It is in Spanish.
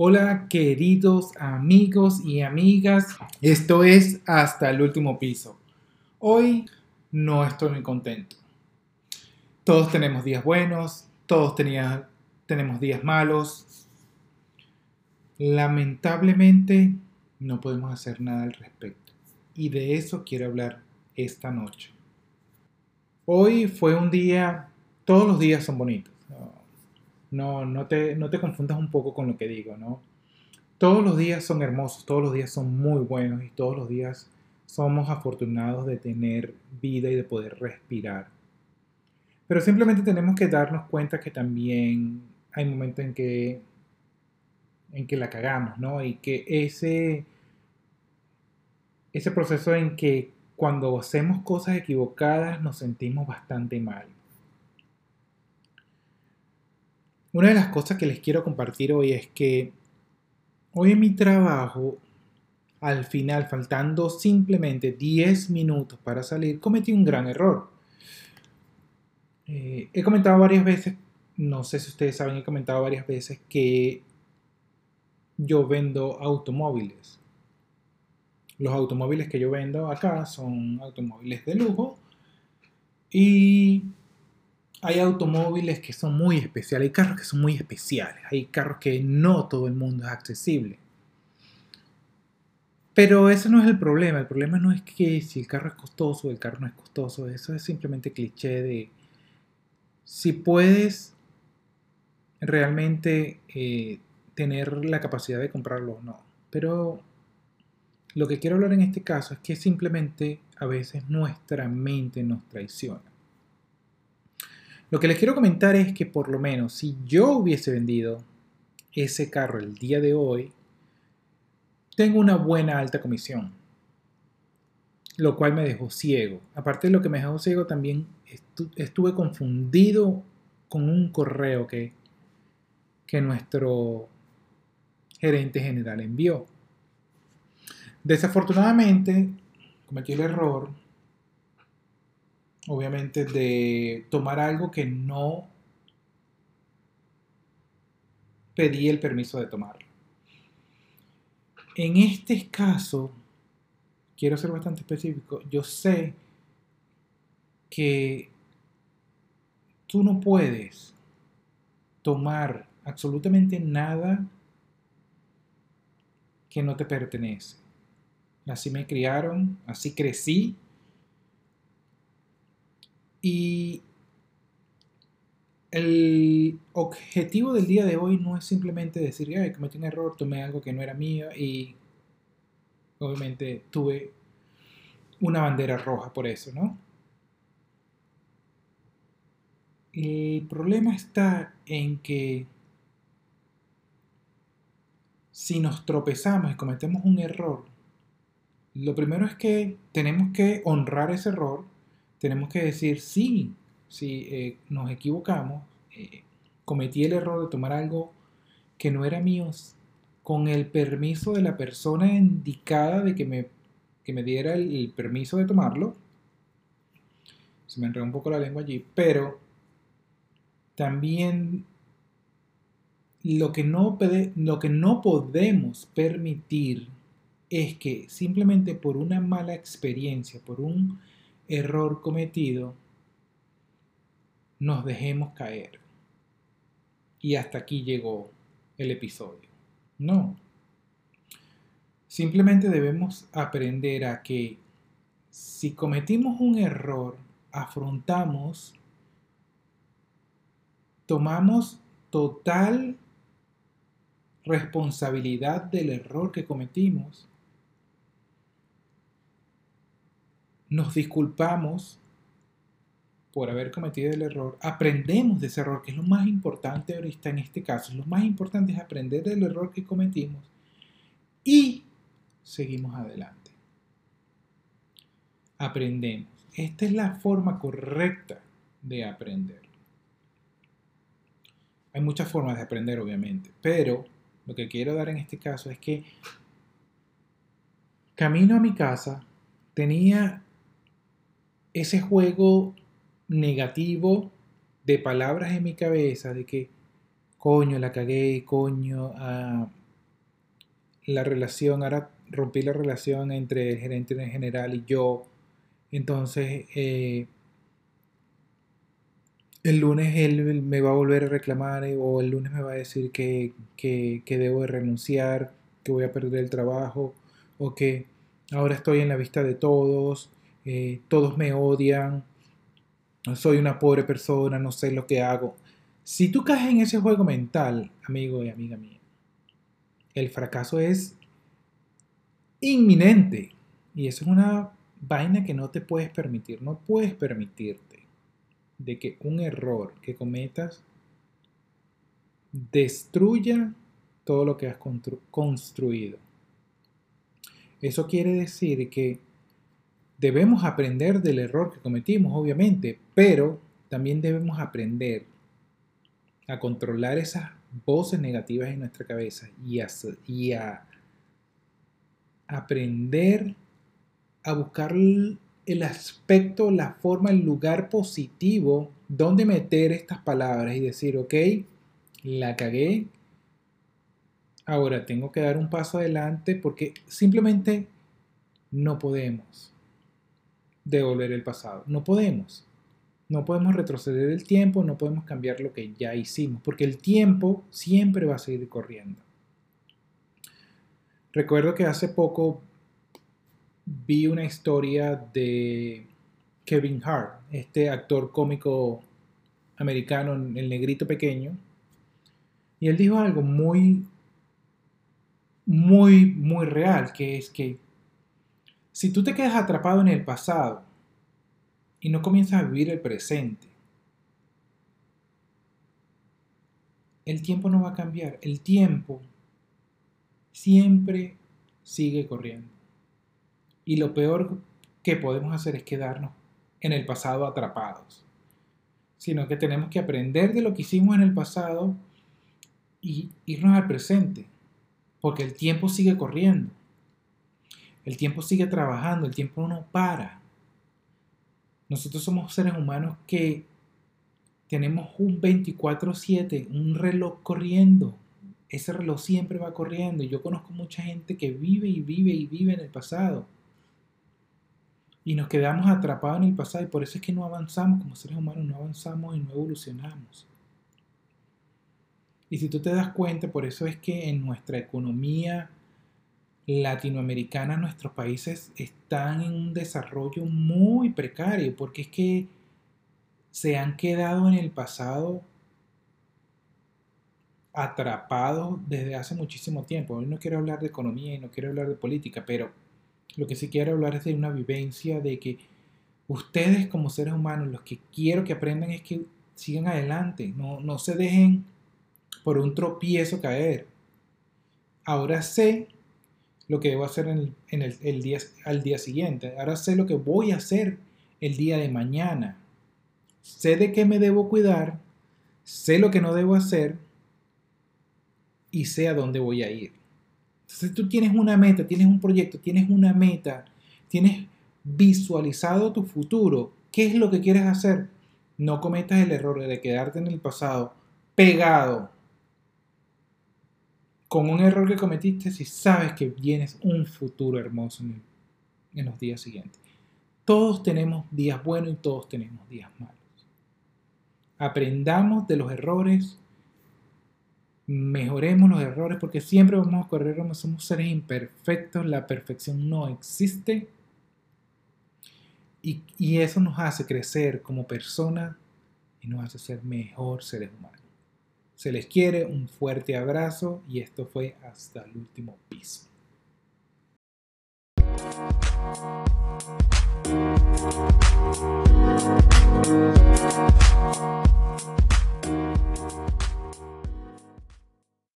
Hola queridos amigos y amigas, esto es Hasta el último piso. Hoy no estoy muy contento. Todos tenemos días buenos, todos tenemos días malos. Lamentablemente no podemos hacer nada al respecto. Y de eso quiero hablar esta noche. Hoy fue un día, todos los días son bonitos no, no, te, no te confundas un poco con lo que digo, ¿no? Todos los días son hermosos, todos los días son muy buenos y todos los días somos afortunados de tener vida y de poder respirar. Pero simplemente tenemos que darnos cuenta que también hay momentos en que, en que la cagamos, ¿no? Y que ese, ese proceso en que cuando hacemos cosas equivocadas nos sentimos bastante mal. Una de las cosas que les quiero compartir hoy es que hoy en mi trabajo, al final, faltando simplemente 10 minutos para salir, cometí un gran error. Eh, he comentado varias veces, no sé si ustedes saben, he comentado varias veces que yo vendo automóviles. Los automóviles que yo vendo acá son automóviles de lujo y hay automóviles que son muy especiales, hay carros que son muy especiales, hay carros que no todo el mundo es accesible. Pero ese no es el problema, el problema no es que si el carro es costoso o el carro no es costoso, eso es simplemente cliché de si puedes realmente eh, tener la capacidad de comprarlo o no. Pero lo que quiero hablar en este caso es que simplemente a veces nuestra mente nos traiciona. Lo que les quiero comentar es que por lo menos si yo hubiese vendido ese carro el día de hoy, tengo una buena alta comisión, lo cual me dejó ciego. Aparte de lo que me dejó ciego, también estuve confundido con un correo que, nuestro gerente general envió. Desafortunadamente, cometí el error obviamente, de tomar algo que no pedí el permiso de tomarlo. En este caso, quiero ser bastante específico, yo sé que tú no puedes tomar absolutamente nada que no te pertenece. Así me criaron, así crecí y el objetivo del día de hoy no es simplemente decir, ay, cometí un error, tomé algo que no era mío y obviamente tuve una bandera roja por eso, ¿no? El problema está en que si nos tropezamos y cometemos un error, lo primero es que tenemos que honrar ese error tenemos que decir, sí, si eh, nos equivocamos, eh, cometí el error de tomar algo que no era mío, con el permiso de la persona indicada de que me, me diera el, permiso de tomarlo. Se me enredó un poco la lengua allí, pero también lo que no, lo que no podemos permitir es que simplemente por una mala experiencia, por un error cometido, nos dejemos caer. Y hasta aquí llegó el episodio. No. Simplemente debemos aprender a que si cometimos un error, afrontamos, tomamos total responsabilidad del error que cometimos nos disculpamos por haber cometido el error, aprendemos de ese error, que es lo más importante ahorita en este caso. Lo más importante es aprender del error que cometimos y seguimos adelante. Aprendemos. Esta es la forma correcta de aprender. Hay muchas formas de aprender, obviamente, pero lo que quiero dar en este caso es que camino a mi casa tenía ese juego negativo de palabras en mi cabeza de que coño la cagué, coño, ah, la relación, ahora rompí la relación entre el gerente en general y yo. Entonces, eh, el lunes él me va a volver a reclamar eh, o el lunes me va a decir que, que, debo de renunciar, que voy a perder el trabajo o que ahora estoy en la vista de todos, eh, todos me odian, soy una pobre persona, no sé lo que hago. Si tú caes en ese juego mental, amigo y amiga mía, el fracaso es inminente. Y eso es una vaina que no te puedes permitir. No puedes permitirte de que un error que cometas destruya todo lo que has construido. Eso quiere decir que debemos aprender del error que cometimos, obviamente, pero también debemos aprender a controlar esas voces negativas en nuestra cabeza y a, aprender a buscar el aspecto, la forma, el lugar positivo donde meter estas palabras y decir, ok, la cagué, ahora tengo que dar un paso adelante porque simplemente no podemos devolver el pasado, no podemos. No podemos retroceder el tiempo, no podemos cambiar lo que ya hicimos, porque el tiempo siempre va a seguir corriendo. Recuerdo que hace poco vi una historia de Kevin Hart, este actor cómico americano, el negrito pequeño, y él dijo algo muy, muy, muy real, que es que si tú te quedas atrapado en el pasado y no comienzas a vivir el presente, el tiempo no va a cambiar. El tiempo siempre sigue corriendo. Y lo peor que podemos hacer es quedarnos en el pasado atrapados. Sino que tenemos que aprender de lo que hicimos en el pasado y irnos al presente. Porque el tiempo sigue corriendo. El tiempo sigue trabajando, el tiempo no para. Nosotros somos seres humanos que tenemos un 24/7, un reloj corriendo. Ese reloj siempre va corriendo. Yo conozco mucha gente que vive y vive y vive en el pasado. Y nos quedamos atrapados en el pasado y por eso es que no avanzamos como seres humanos, no avanzamos y no evolucionamos. Y si tú te das cuenta, por eso es que en nuestra economía latinoamericana, nuestros países están en un desarrollo muy precario, porque es que se han quedado en el pasado atrapados desde hace muchísimo tiempo. Hoy no quiero hablar de economía y no quiero hablar de política, pero lo que sí quiero hablar es de una vivencia de que ustedes como seres humanos, los que quiero que aprendan es que sigan adelante, no, no se dejen por un tropiezo caer. Ahora sé lo que debo hacer el, día, al día siguiente. Ahora sé lo que voy a hacer el día de mañana. Sé de qué me debo cuidar, sé lo que no debo hacer y sé a dónde voy a ir. Entonces tú tienes una meta, tienes un proyecto, tienes una meta, tienes visualizado tu futuro. ¿Qué es lo que quieres hacer? No cometas el error de quedarte en el pasado pegado con un error que cometiste si sabes que vienes un futuro hermoso en, los días siguientes. Todos tenemos días buenos y todos tenemos días malos. Aprendamos de los errores, mejoremos los errores porque siempre vamos a correr, somos seres imperfectos, la perfección no existe y, y eso nos hace crecer como persona y nos hace ser mejor seres humanos. Se les quiere, un fuerte abrazo y esto fue hasta el último piso.